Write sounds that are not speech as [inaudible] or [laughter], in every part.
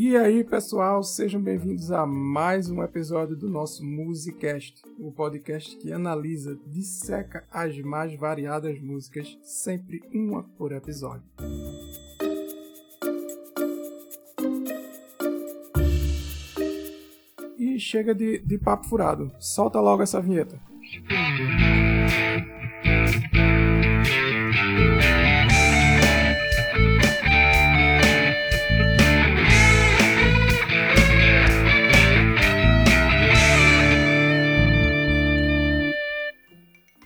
E aí, pessoal, sejam bem-vindos a mais um episódio do nosso Musicast, o podcast que analisa, disseca as mais variadas músicas, sempre uma por episódio. E chega de, de papo furado, solta logo essa vinheta.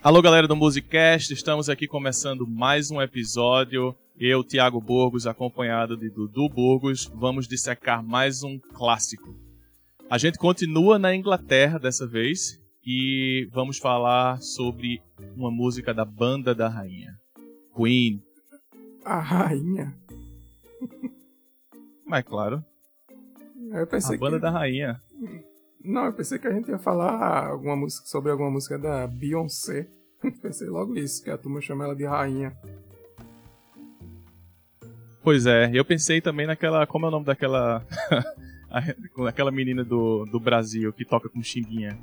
Alô, galera do Musicast, estamos aqui começando mais um episódio. Eu, Thiago Burgos, acompanhado de Dudu Burgos, vamos dissecar mais um clássico. A gente continua na Inglaterra dessa vez e vamos falar sobre uma música da banda da rainha, Queen. A rainha? Mas claro, Eu pensei a banda que... da rainha. Não, eu pensei que a gente ia falar alguma música, sobre alguma música da Beyoncé. [laughs] pensei logo isso, que a turma chama ela de rainha. Pois é, eu pensei também naquela. Como é o nome daquela. [laughs] aquela menina do, do Brasil que toca com chimbinha?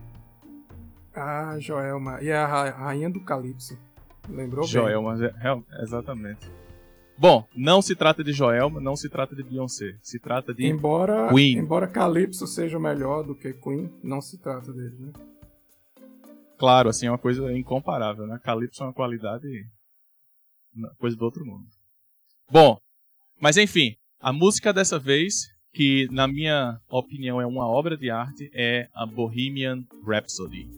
Ah, Joelma. E é a ra- rainha do Calypso. Lembrou bem? Joelma, é- é- exatamente. Bom, não se trata de Joelma, não se trata de Beyoncé. Se trata de. Embora, Queen. embora Calypso seja melhor do que Queen, não se trata dele, né? Claro, assim, é uma coisa incomparável, né? Calypso é uma qualidade. uma coisa do outro mundo. Bom, mas enfim, a música dessa vez, que na minha opinião é uma obra de arte, é a Bohemian Rhapsody.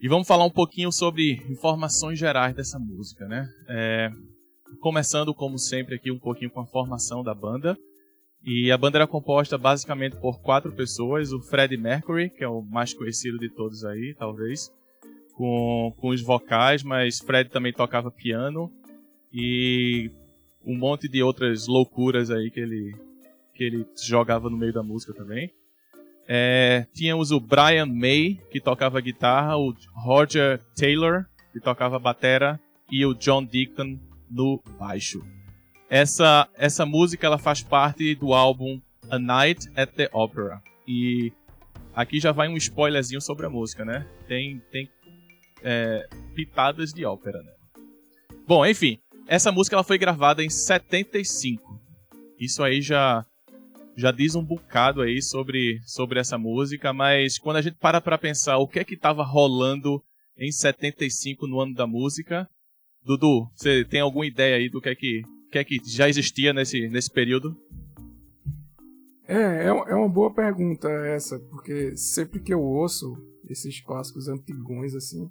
E vamos falar um pouquinho sobre informações gerais dessa música, né? É, começando, como sempre, aqui um pouquinho com a formação da banda. E a banda era composta basicamente por quatro pessoas: o Freddie Mercury, que é o mais conhecido de todos aí, talvez, com, com os vocais, mas Fred também tocava piano e um monte de outras loucuras aí que ele, que ele jogava no meio da música também. É, tínhamos o Brian May, que tocava guitarra, o Roger Taylor, que tocava batera, e o John Deacon no baixo. Essa, essa música ela faz parte do álbum A Night at the Opera. E aqui já vai um spoilerzinho sobre a música, né? Tem, tem é, pitadas de ópera, né? Bom, enfim, essa música ela foi gravada em 75. Isso aí já já diz um bocado aí sobre, sobre essa música, mas quando a gente para pra pensar o que é que tava rolando em 75 no ano da música, Dudu, você tem alguma ideia aí do que é que, que, é que já existia nesse, nesse período? É, é, é uma boa pergunta essa, porque sempre que eu ouço esses clássicos antigões, assim,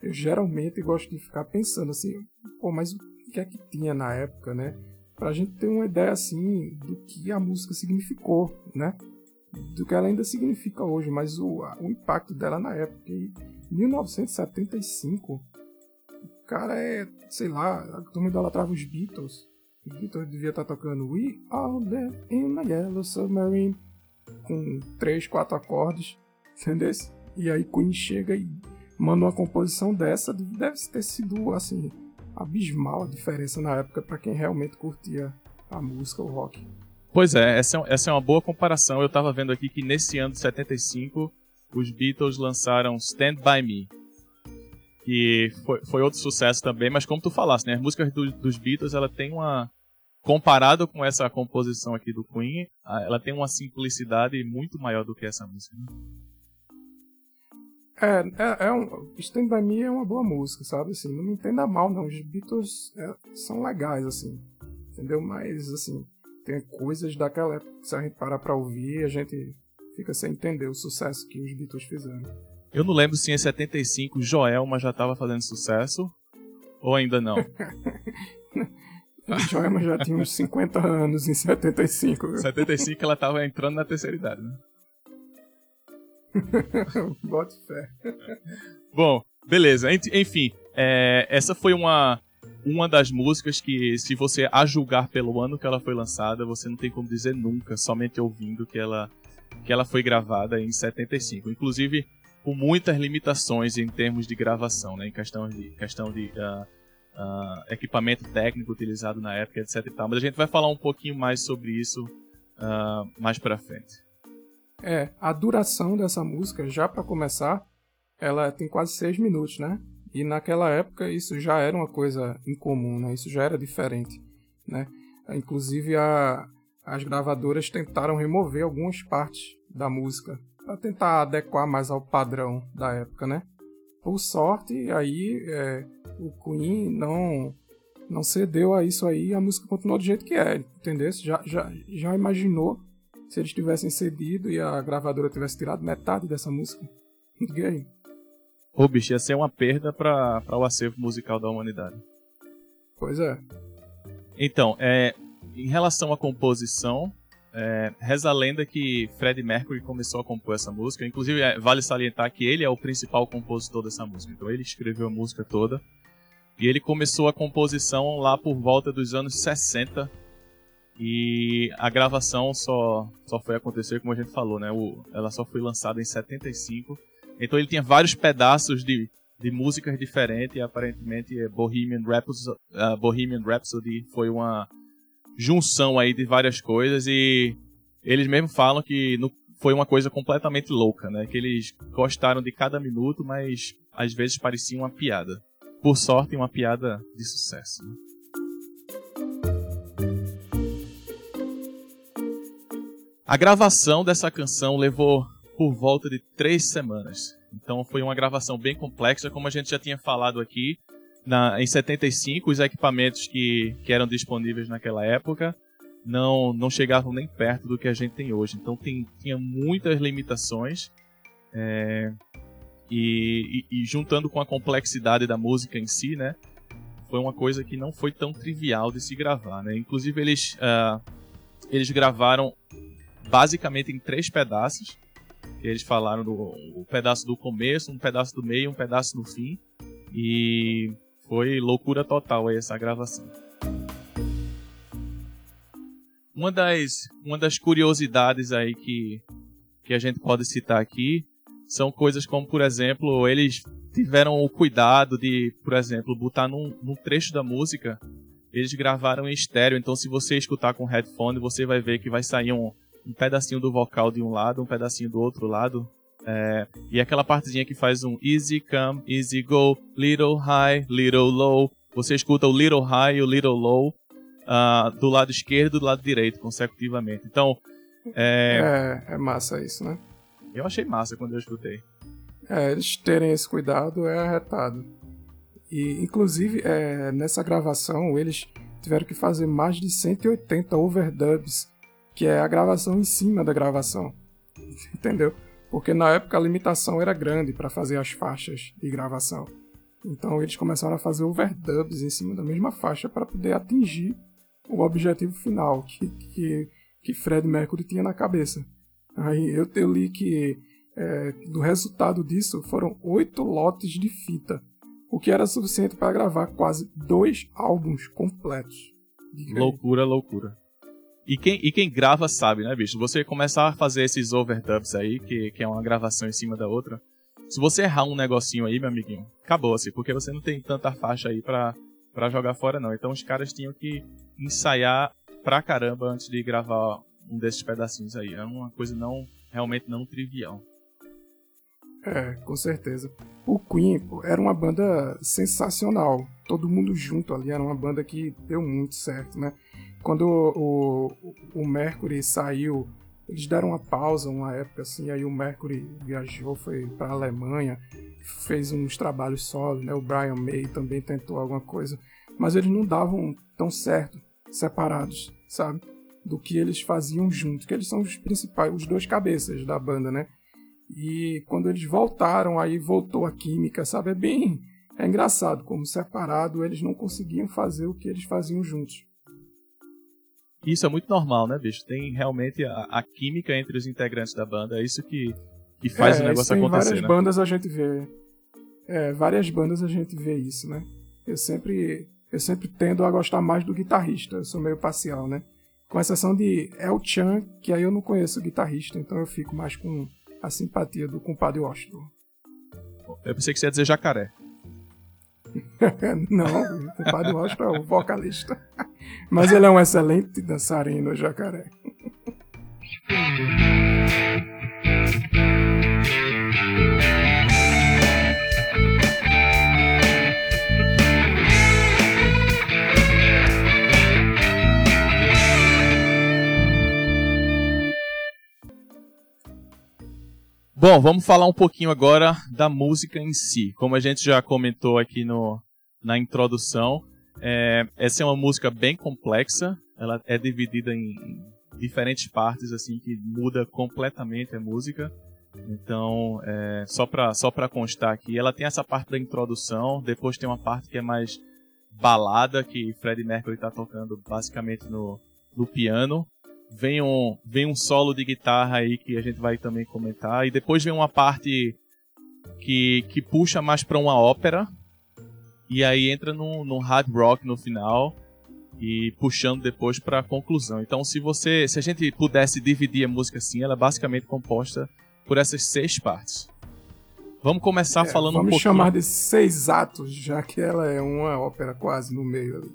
eu geralmente gosto de ficar pensando assim, pô, mas o que é que tinha na época, né? Pra gente ter uma ideia, assim, do que a música significou, né? Do que ela ainda significa hoje, mas o, o impacto dela na época. E 1975, o cara é, sei lá, a turma idolatrava os Beatles. Os Beatles devia estar tocando We All Live in a Yellow Submarine com três, quatro acordes, [laughs] entendeu? E aí Queen chega e manda uma composição dessa, deve ter sido assim abismal a diferença na época para quem realmente curtia a música, o rock. Pois é, essa, é- essa é uma boa comparação. Eu tava vendo aqui que nesse ano de 75, os Beatles lançaram Stand By Me. Que foi, foi outro sucesso também, mas como tu falaste, né? As músicas do- dos Beatles, ela tem uma... Comparado com essa composição aqui do Queen, ela tem uma simplicidade muito maior do que essa música. né? É, é, é um, Stand By Me é uma boa música, sabe? Assim, não me entenda mal, não. Os Beatles é, são legais, assim, entendeu? Mas, assim, tem coisas daquela época que se a gente parar pra ouvir, a gente fica sem entender o sucesso que os Beatles fizeram. Eu não lembro se em 75 Joelma já tava fazendo sucesso ou ainda não. [laughs] Joelma já tinha uns 50 anos em 75. viu? 75 ela tava entrando na terceira idade, né? [laughs] Bote fé. Bom, beleza. Enfim, é, essa foi uma, uma das músicas que, se você a julgar pelo ano que ela foi lançada, você não tem como dizer nunca, somente ouvindo que ela, que ela foi gravada em 75. Inclusive, com muitas limitações em termos de gravação, né? Em questão de, questão de ah, ah, equipamento técnico utilizado na época, etc e tal. Mas a gente vai falar um pouquinho mais sobre isso uh, mais pra frente. É, a duração dessa música, já para começar, ela tem quase seis minutos, né? E naquela época isso já era uma coisa incomum, né? Isso já era diferente, né? Inclusive a, as gravadoras tentaram remover algumas partes da música para tentar adequar mais ao padrão da época, né? Por sorte, aí é, o Queen não não cedeu a isso aí, a música continuou do jeito que é, entendeu? Já, já, já imaginou se eles tivessem cedido e a gravadora tivesse tirado metade dessa música? [laughs] Diga aí. Ô, bicho, ia ser uma perda para o acervo musical da humanidade. Pois é. Então, é, em relação à composição, é, reza a lenda que Freddie Mercury começou a compor essa música. Inclusive, é, vale salientar que ele é o principal compositor dessa música. Então, ele escreveu a música toda. E ele começou a composição lá por volta dos anos 60. E a gravação só, só foi acontecer, como a gente falou, né? O, ela só foi lançada em 75. Então ele tinha vários pedaços de, de músicas diferentes. E aparentemente Bohemian Rhapsody, uh, Bohemian Rhapsody foi uma junção aí de várias coisas. E eles mesmo falam que no, foi uma coisa completamente louca, né? Que eles gostaram de cada minuto, mas às vezes parecia uma piada por sorte, uma piada de sucesso. Né? A gravação dessa canção levou por volta de três semanas. Então foi uma gravação bem complexa, como a gente já tinha falado aqui. Na, em 75, os equipamentos que, que eram disponíveis naquela época não, não chegavam nem perto do que a gente tem hoje. Então tem, tinha muitas limitações. É, e, e, e, juntando com a complexidade da música em si, né? Foi uma coisa que não foi tão trivial de se gravar, né? Inclusive eles, uh, eles gravaram basicamente em três pedaços. Eles falaram do o pedaço do começo, um pedaço do meio, um pedaço no fim. E foi loucura total essa gravação. Uma das, uma das curiosidades aí que, que a gente pode citar aqui são coisas como, por exemplo, eles tiveram o cuidado de, por exemplo, botar num, num trecho da música, eles gravaram em estéreo, então se você escutar com headphone, você vai ver que vai sair um, um pedacinho do vocal de um lado, um pedacinho do outro lado, é, e aquela partezinha que faz um easy come, easy go, little high, little low. Você escuta o little high e o little low uh, do lado esquerdo e do lado direito, consecutivamente. Então. É... é, é massa isso, né? Eu achei massa quando eu escutei. É, eles terem esse cuidado é arretado. E, inclusive, é, nessa gravação, eles tiveram que fazer mais de 180 overdubs, que é a gravação em cima da gravação. [laughs] Entendeu? Porque na época a limitação era grande para fazer as faixas de gravação. Então eles começaram a fazer overdubs em cima da mesma faixa para poder atingir o objetivo final que, que, que Fred Mercury tinha na cabeça. Aí eu, eu li que é, do resultado disso foram oito lotes de fita, o que era suficiente para gravar quase dois álbuns completos. Loucura, loucura. E quem, e quem grava sabe, né, bicho? Você começar a fazer esses overdubs aí, que, que é uma gravação em cima da outra. Se você errar um negocinho aí, meu amiguinho, acabou-se, porque você não tem tanta faixa aí pra, pra jogar fora, não. Então os caras tinham que ensaiar pra caramba antes de gravar um desses pedacinhos aí. É uma coisa não realmente não trivial. É, com certeza. O Queen era uma banda sensacional. Todo mundo junto ali, era uma banda que deu muito certo, né? Quando o, o, o Mercury saiu, eles deram uma pausa uma época assim, aí o Mercury viajou, foi para a Alemanha, fez uns trabalhos solo, né? O Brian May também tentou alguma coisa, mas eles não davam tão certo separados, sabe? do que eles faziam juntos, que eles são os principais, os dois cabeças da banda, né? E quando eles voltaram, aí voltou a química, sabe? É bem. É engraçado como separado eles não conseguiam fazer o que eles faziam juntos. Isso é muito normal, né, bicho? Tem realmente a, a química entre os integrantes da banda, é isso que, que faz é, o negócio acontecer. Várias né? bandas a gente vê. É, várias bandas a gente vê isso, né? Eu sempre, eu sempre tendo a gostar mais do guitarrista, eu sou meio parcial, né? Com exceção de El Chan, que aí eu não conheço o guitarrista, então eu fico mais com a simpatia do compadre Washington. Eu pensei que você ia dizer jacaré. [laughs] não, o compadre Washington é o vocalista. Mas ele é um excelente dançarino, jacaré. [laughs] Bom, vamos falar um pouquinho agora da música em si. Como a gente já comentou aqui no, na introdução, é, essa é uma música bem complexa. Ela é dividida em diferentes partes, assim, que muda completamente a música. Então, é, só para só constar aqui, ela tem essa parte da introdução, depois tem uma parte que é mais balada, que Freddie Mercury está tocando basicamente no, no piano vem um, vem um solo de guitarra aí que a gente vai também comentar. E depois vem uma parte que, que puxa mais para uma ópera. E aí entra num, num hard rock no final. E puxando depois para a conclusão. Então, se você, se a gente pudesse dividir a música assim, ela é basicamente composta por essas seis partes. Vamos começar é, falando vamos um pouquinho. chamar de seis atos, já que ela é uma ópera quase no meio ali.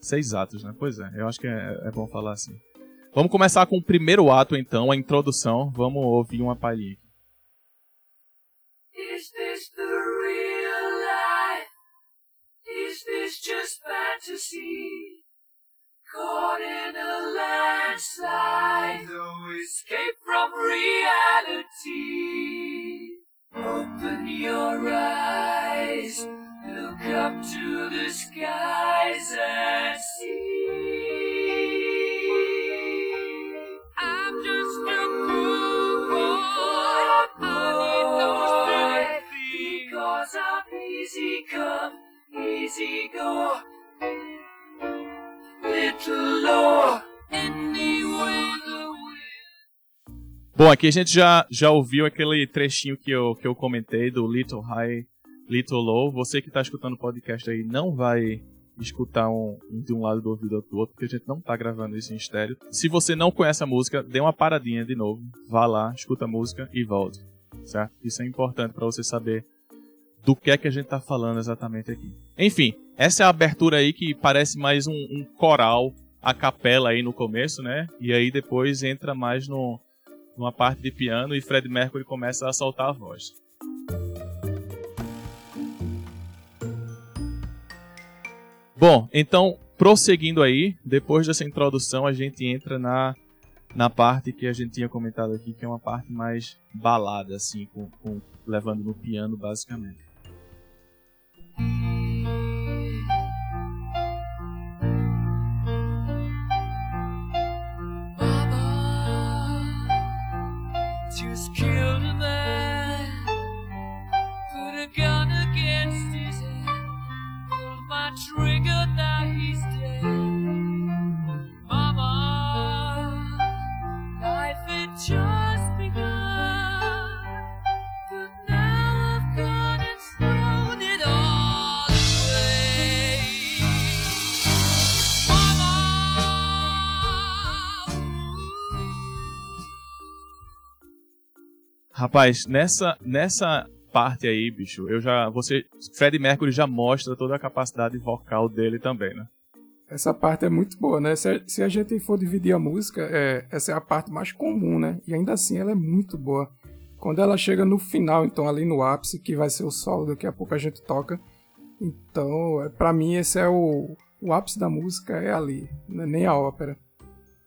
Seis atos, né? Pois é, eu acho que é, é bom falar assim. Vamos começar com o primeiro ato, então, a introdução. Vamos ouvir uma palhinha. Is this the real life? Is this just fantasy? Caught in a landslide, no escape from reality. Open your eyes, look up to the skies and see. Bom, aqui a gente já, já ouviu aquele trechinho que eu, que eu comentei do Little High, Little Low. Você que está escutando o podcast aí não vai escutar um, de um lado do ouvido do outro, porque a gente não está gravando isso em estéreo. Se você não conhece a música, dê uma paradinha de novo, vá lá, escuta a música e volte, certo? Isso é importante para você saber do que é que a gente está falando exatamente aqui. Enfim, essa é a abertura aí que parece mais um, um, coral, a capela aí no começo, né? E aí depois entra mais no, numa parte de piano e Fred Mercury começa a soltar a voz. Bom, então, prosseguindo aí, depois dessa introdução, a gente entra na, na parte que a gente tinha comentado aqui, que é uma parte mais balada, assim, com, com levando no piano, basicamente. just killed Rapaz, nessa, nessa parte aí, bicho, eu já. Você. Fred Mercury já mostra toda a capacidade vocal dele também, né? Essa parte é muito boa, né? Se a, se a gente for dividir a música, é, essa é a parte mais comum, né? E ainda assim ela é muito boa. Quando ela chega no final, então ali no ápice, que vai ser o solo, daqui a pouco a gente toca. Então, é, para mim, esse é o, o ápice da música, é ali, né? nem a ópera.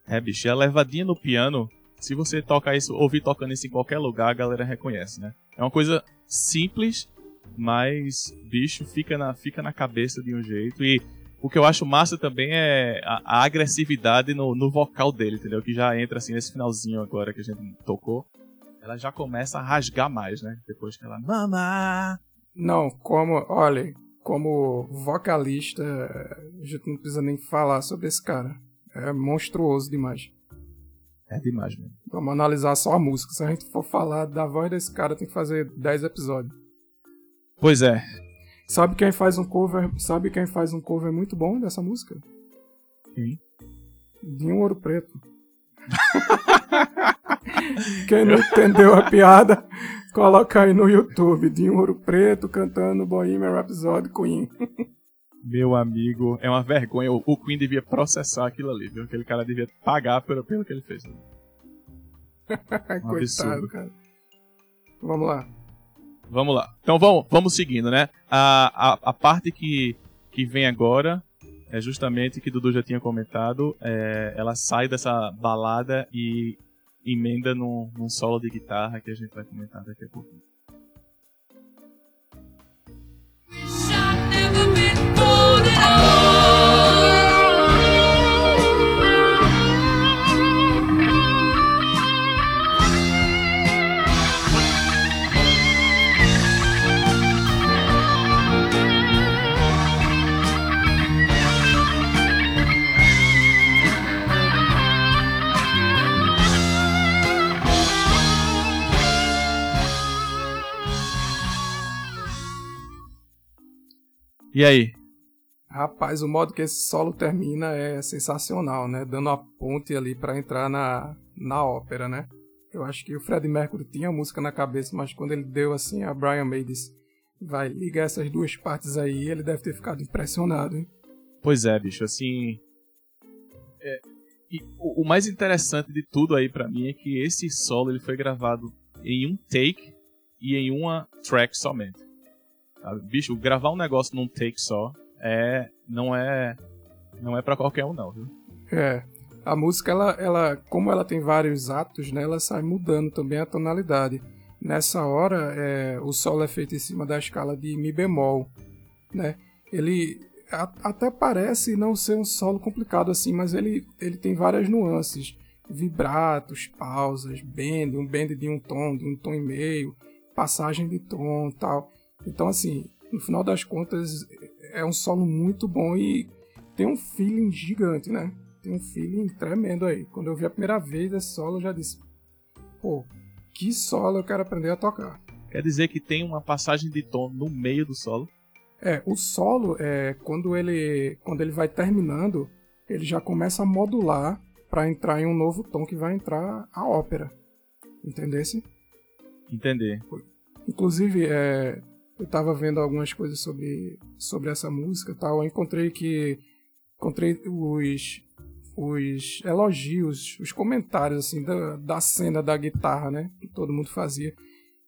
É, bicho, a levadinha no piano se você toca isso, ouvir tocando isso em qualquer lugar, a galera reconhece, né? É uma coisa simples, mas bicho fica na, fica na cabeça de um jeito. E o que eu acho massa também é a, a agressividade no, no vocal dele, entendeu? Que já entra assim nesse finalzinho agora que a gente tocou. Ela já começa a rasgar mais, né? Depois que ela. Mama! Não, como. Olha, como vocalista, a gente não precisa nem falar sobre esse cara. É monstruoso demais. É demais mesmo. Vamos analisar só a música. Se a gente for falar da voz desse cara, tem que fazer 10 episódios. Pois é. Sabe quem faz um cover? Sabe quem faz um cover muito bom dessa música? Quem? Dinho Ouro Preto. [laughs] quem não entendeu a piada, coloca aí no YouTube. Dinho Ouro Preto cantando Bohemian Rhapsody Queen. [laughs] Meu amigo, é uma vergonha. O Queen devia processar aquilo ali, viu? Aquele cara devia pagar pelo, pelo que ele fez. [laughs] Um Coitado, absurdo. cara. Vamos lá. Vamos lá. Então vamos, vamos seguindo, né? A, a, a parte que, que vem agora é justamente que Dudu já tinha comentado. é, ela sai dessa balada e emenda num, num solo de guitarra que a gente vai comentar daqui a pouco. E aí? Rapaz, o modo que esse solo termina é sensacional, né? Dando a ponte ali pra entrar na, na ópera, né? Eu acho que o Fred Mercury tinha a música na cabeça, mas quando ele deu assim, a Brian May disse, vai, liga essas duas partes aí, ele deve ter ficado impressionado, hein? Pois é, bicho, assim. é, e o, o mais interessante de tudo aí pra mim é que esse solo ele foi gravado em um take e em uma track somente. Sabe? Bicho, gravar um negócio num take só é não é não é para qualquer um não, viu? É, a música, ela, ela, como ela tem vários atos, né, ela sai mudando também a tonalidade. Nessa hora, é, o solo é feito em cima da escala de Mi bemol, né? Ele a- até parece não ser um solo complicado assim, mas ele, ele tem várias nuances. Vibratos, pausas, bend, um bend de um tom, de um tom e meio, passagem de tom tal. Então, assim, no final das contas, é um solo muito bom e tem um feeling gigante, né? Tem um feeling tremendo aí. Quando eu vi a primeira vez esse solo, eu já disse: pô, que solo eu quero aprender a tocar. Quer dizer que tem uma passagem de tom no meio do solo. É, o solo, é, quando, ele, quando ele vai terminando, ele já começa a modular para entrar em um novo tom que vai entrar a ópera. Entendesse? Entender. Inclusive, é, eu tava vendo algumas coisas sobre, sobre essa música tal. Eu encontrei que. Encontrei os, os elogios, os comentários assim da, da cena da guitarra, né? Que todo mundo fazia.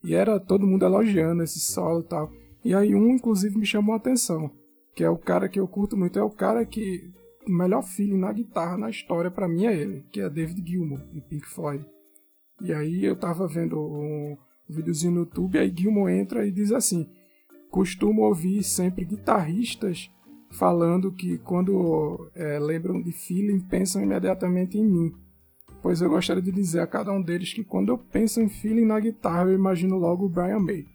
E era todo mundo elogiando esse solo e tal. E aí um, inclusive, me chamou a atenção. Que é o cara que eu curto muito. É o cara que. O melhor feeling na guitarra na história pra mim é ele, que é David Gilmour, em Pink Floyd. E aí eu tava vendo um videozinho no YouTube, aí Gilmour entra e diz assim: costumo ouvir sempre guitarristas falando que quando é, lembram de feeling pensam imediatamente em mim. Pois eu gostaria de dizer a cada um deles que quando eu penso em feeling na guitarra, eu imagino logo o Brian May.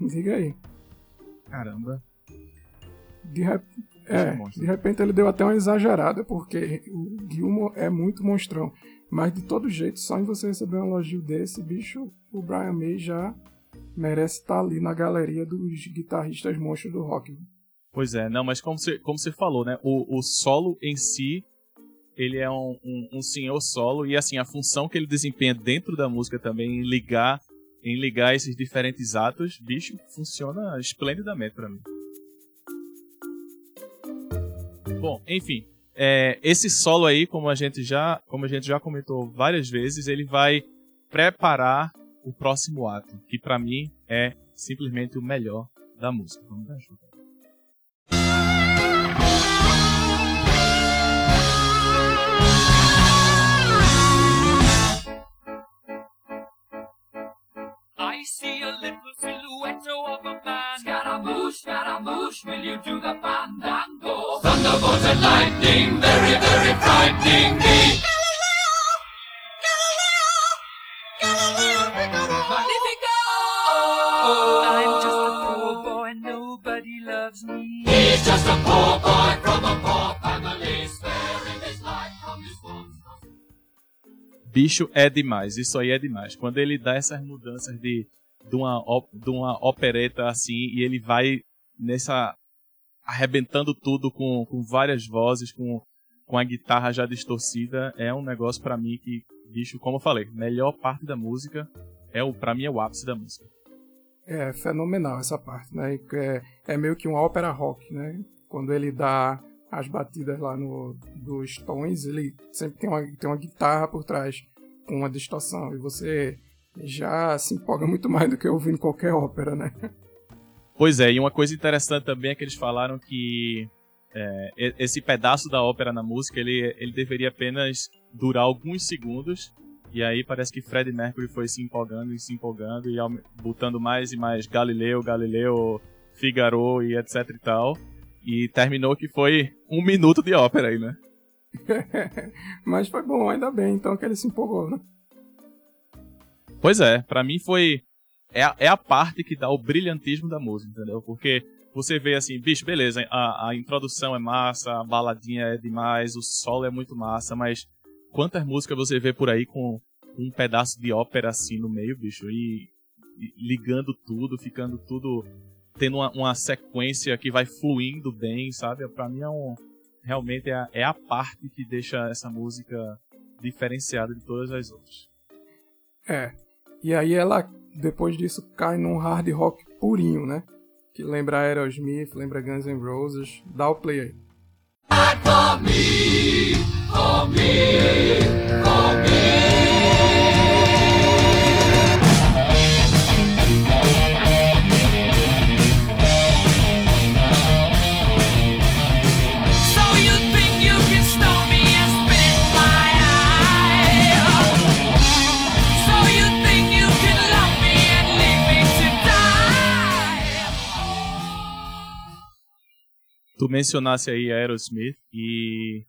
Diga aí. Caramba. De, rep... é, monstro. de repente ele deu até uma exagerada, porque o Gilmour é muito monstrão. Mas de todo jeito, só em você receber um elogio desse, bicho, o Brian May já merece estar ali na galeria dos guitarristas monstros do rock. Pois é, não, mas como você, como você falou, né? O, o solo em si, ele é um, um, um senhor solo e assim, a função que ele desempenha dentro da música também, em ligar, em ligar esses diferentes atos, bicho, funciona esplendidamente pra mim. Bom, enfim, é, esse solo aí, como a gente já, como a gente já comentou várias vezes, ele vai preparar o próximo ato, que pra mim é simplesmente o melhor da música. Vamos dar ajuda. I see a little silhouette of a man. Scaramouche, Scaramouche, will you do the fandango? Thunderbolt and lightning, very, very frightening me. I'm just a poor boy, nobody loves me. He's just a poor boy from a poor family, sparing his life from this monster. bicho é demais, isso aí é demais. Quando ele dá essas mudanças de, de, uma, de uma opereta assim, e ele vai nessa. arrebentando tudo com, com várias vozes, com, com a guitarra já distorcida, é um negócio pra mim que, bicho, como eu falei, melhor parte da música, é o, pra mim é o ápice da música. É fenomenal essa parte, né? É, é meio que um ópera rock, né? Quando ele dá as batidas lá no, dos tons, ele sempre tem uma, tem uma guitarra por trás com uma distorção. E você já se empolga muito [laughs] mais do que ouvindo qualquer ópera, né? Pois é, e uma coisa interessante também é que eles falaram que é, esse pedaço da ópera na música ele, ele deveria apenas durar alguns segundos. E aí parece que Freddie Mercury foi se empolgando e se empolgando e botando mais e mais Galileu, Galileu, Figaro e etc e tal. E terminou que foi um minuto de ópera aí, né? [laughs] Mas foi bom, ainda bem, então que ele se empolgou, né? Pois é, para mim foi. É a, é a parte que dá o brilhantismo da música, entendeu? Porque você vê assim, bicho, beleza, a, a introdução é massa, a baladinha é demais, o solo é muito massa, mas quantas músicas você vê por aí com um pedaço de ópera assim no meio, bicho, e, e ligando tudo, ficando tudo tendo uma, uma, sequência que vai fluindo bem, sabe? Pra mim é um. Realmente é a, é a parte que deixa essa música diferenciada de todas as outras. É. E aí ela, depois disso, cai num hard rock purinho, né? Que lembra Aerosmith, lembra Guns N' Roses. Dá o play aí. For tu mencionasse aí Aerosmith e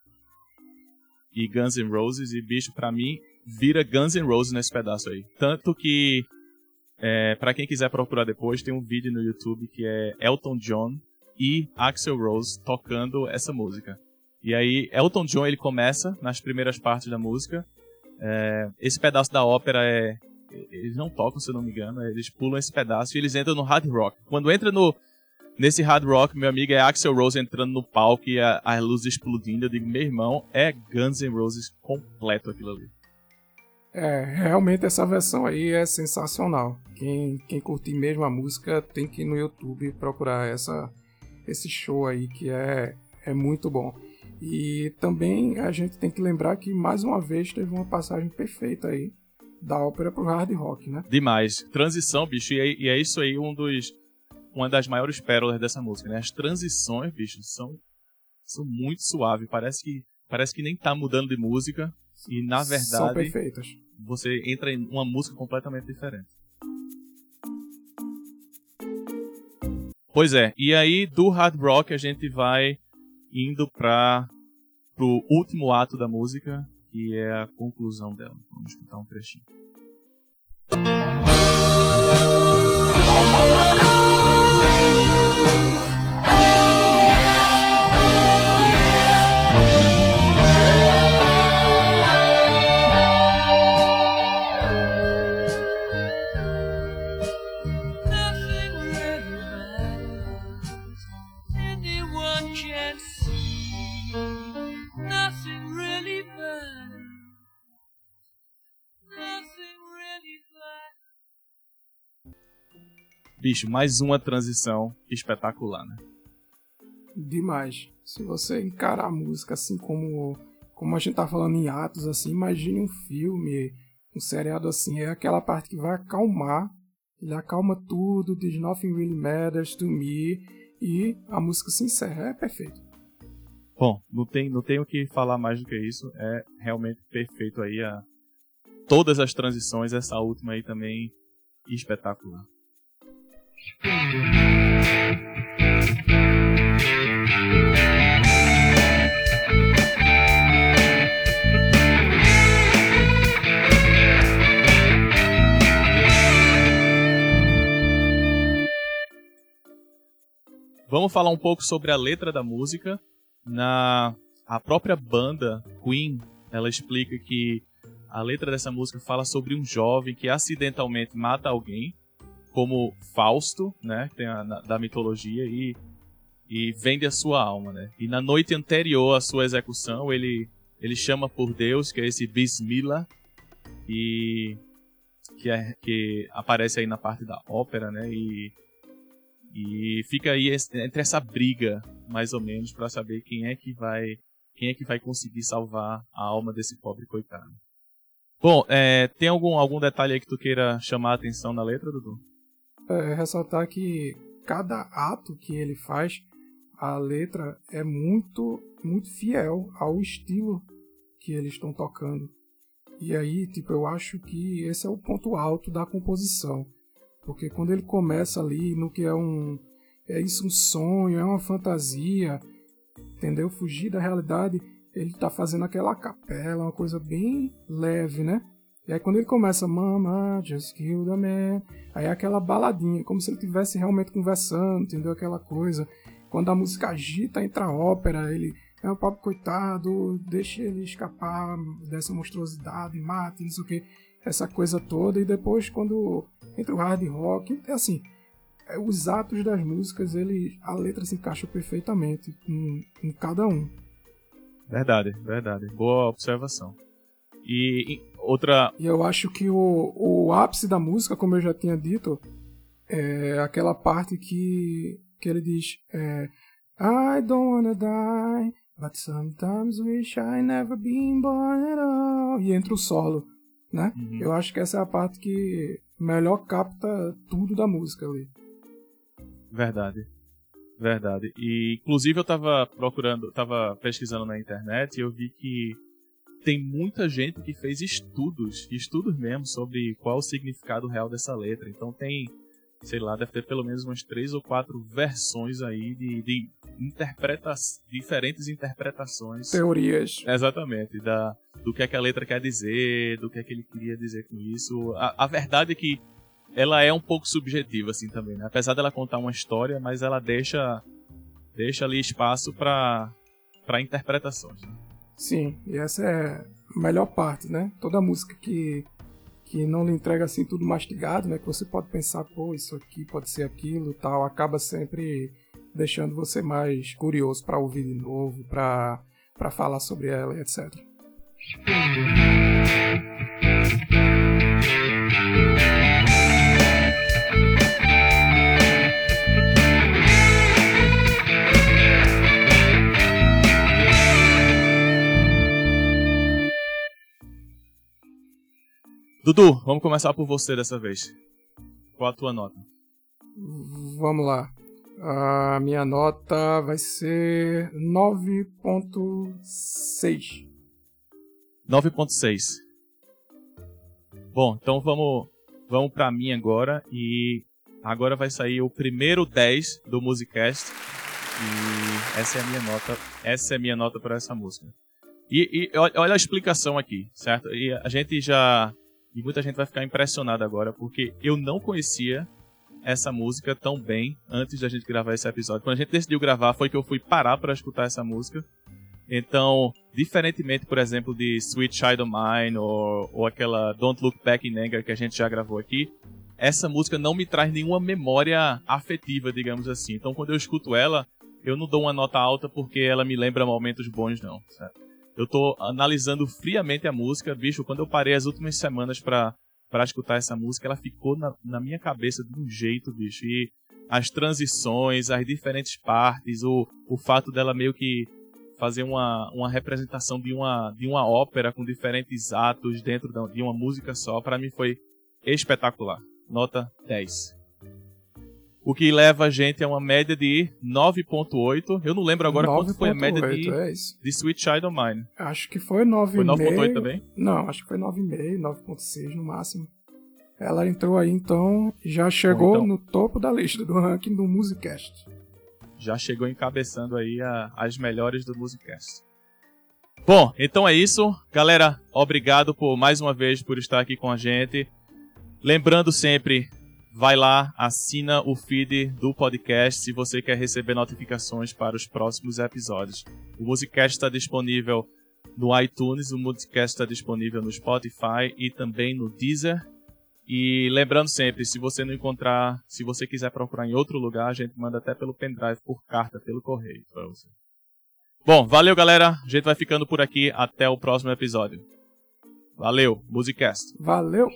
e Guns N' Roses e bicho para mim vira Guns N' Roses nesse pedaço aí. Tanto que é, para quem quiser procurar depois tem um vídeo no YouTube que é Elton John e Axel Rose tocando essa música. E aí Elton John ele começa nas primeiras partes da música. É, esse pedaço da ópera é eles não tocam, se eu não me engano, eles pulam esse pedaço e eles entram no hard rock. Quando entra no Nesse hard rock, meu amigo é Axel Rose entrando no palco e a, a luz explodindo. Eu digo, meu irmão, é Guns N' Roses completo aquilo ali. É, realmente essa versão aí é sensacional. Quem, quem curtir mesmo a música tem que ir no YouTube procurar essa, esse show aí que é, é muito bom. E também a gente tem que lembrar que mais uma vez teve uma passagem perfeita aí da ópera pro hard rock, né? Demais. Transição, bicho, e é, e é isso aí um dos uma das maiores pérolas dessa música, né? As transições, bicho, são, são muito suaves. Parece que, parece que nem tá mudando de música. E na verdade. São perfeitas. Você entra em uma música completamente diferente. Pois é, e aí do hard rock a gente vai indo para pro último ato da música, que é a conclusão dela. Vamos escutar um trechinho. Oh. Bicho, mais uma transição espetacular, né? Demais. Se você encarar a música assim como como a gente tá falando em atos assim, imagine um filme, um seriado assim, é aquela parte que vai acalmar, ele acalma tudo, diz nothing really matters to me e a música se encerra, é perfeito. Bom, não tem não tenho que falar mais do que isso, é realmente perfeito aí a todas as transições, essa última aí também espetacular. Vamos falar um pouco sobre a letra da música. Na a própria banda Queen, ela explica que a letra dessa música fala sobre um jovem que acidentalmente mata alguém como Fausto, né, tem a, na, da mitologia e e vende a sua alma, né? E na noite anterior à sua execução, ele ele chama por Deus, que é esse Bismillah, e que, é, que aparece aí na parte da ópera, né? E, e fica aí entre essa briga, mais ou menos, para saber quem é que vai quem é que vai conseguir salvar a alma desse pobre coitado. Bom, é, tem algum, algum detalhe aí que tu queira chamar a atenção na letra, Dudu? É, ressaltar que cada ato que ele faz, a letra é muito, muito fiel ao estilo que eles estão tocando. E aí, tipo, eu acho que esse é o ponto alto da composição. Porque quando ele começa ali no que é um. É isso, um sonho, é uma fantasia, entendeu? Fugir da realidade, ele tá fazendo aquela capela, uma coisa bem leve, né? E aí quando ele começa, Mama, just kill the man, aí é aquela baladinha, como se ele estivesse realmente conversando, entendeu? Aquela coisa. Quando a música agita, entra a ópera, ele é um papo coitado, deixa ele escapar dessa monstruosidade, mate, não sei o que, essa coisa toda. E depois, quando entra o hard rock, é assim, é, os atos das músicas, ele, a letra se encaixa perfeitamente em, cada um. Verdade, verdade. Boa observação. E outra. E eu acho que o, o ápice da música, como eu já tinha dito, é aquela parte que, que ele diz: é, I don't wanna die, but sometimes wish I never been born at all. E entra o solo, né? Uhum. Eu acho que essa é a parte que melhor capta tudo da música ali. Verdade. Verdade. E inclusive eu tava procurando, tava pesquisando na internet e eu vi que tem muita gente que fez estudos, estudos mesmo, sobre qual o significado real dessa letra. Então tem, sei lá, deve ter pelo menos umas três ou quatro versões aí de, de interpreta diferentes interpretações. Teorias. Exatamente, da, do que é que a letra quer dizer, do que é que ele queria dizer com isso. A, a verdade é que ela é um pouco subjetiva assim também, né? Apesar dela contar uma história, mas ela deixa deixa ali espaço para interpretações. Né? Sim, e essa é a melhor parte, né? Toda música que que não lhe entrega assim tudo mastigado, né? Que você pode pensar, pô, isso aqui pode ser aquilo, tal, acaba sempre deixando você mais curioso para ouvir de novo, para falar sobre ela, etc. Dudu, vamos começar por você dessa vez. Qual a tua nota? Vamos lá. A minha nota vai ser 9.6. 9.6. Bom, então vamos vamos para mim agora e agora vai sair o primeiro 10 do Musicast e essa é a minha nota, essa é a minha nota para essa música. E, e olha a explicação aqui, certo? E a gente já e muita gente vai ficar impressionada agora, porque eu não conhecia essa música tão bem antes da gente gravar esse episódio. Quando a gente decidiu gravar, foi que eu fui parar para escutar essa música. Então, diferentemente, por exemplo, de Sweet Child of Mine ou, ou aquela Don't Look Back in Anger que a gente já gravou aqui, essa música não me traz nenhuma memória afetiva, digamos assim. Então, quando eu escuto ela, eu não dou uma nota alta porque ela me lembra momentos bons, não. Certo? Eu tô analisando friamente a música, bicho, quando eu parei as últimas semanas pra, pra escutar essa música, ela ficou na, na minha cabeça de um jeito, bicho. E as transições, as diferentes partes, o, o fato dela meio que fazer uma, uma representação de uma, de uma ópera com diferentes atos dentro de uma música só, para mim foi espetacular. Nota 10 o que leva a gente a uma média de 9.8. Eu não lembro agora quanto foi a média de, é de Sweet Child of Mine. Acho que foi 9,5. Foi 9.8 também? Não, acho que foi 9,5, 9.6 no máximo. Ela entrou aí, então, já chegou Bom, então, no topo da lista do ranking do Musicast. Já chegou encabeçando aí a, as melhores do Musicast. Bom, então é isso. Galera, obrigado por mais uma vez por estar aqui com a gente. Lembrando sempre, vai lá, assina o feed do podcast se você quer receber notificações para os próximos episódios. O Musicast está disponível no iTunes, o Musicast está disponível no Spotify e também no Deezer. E lembrando sempre, se você não encontrar, se você quiser procurar em outro lugar, a gente manda até pelo pendrive, por carta, pelo correio para você. Bom, valeu galera, a gente vai ficando por aqui, até o próximo episódio. Valeu, Musicast. Valeu!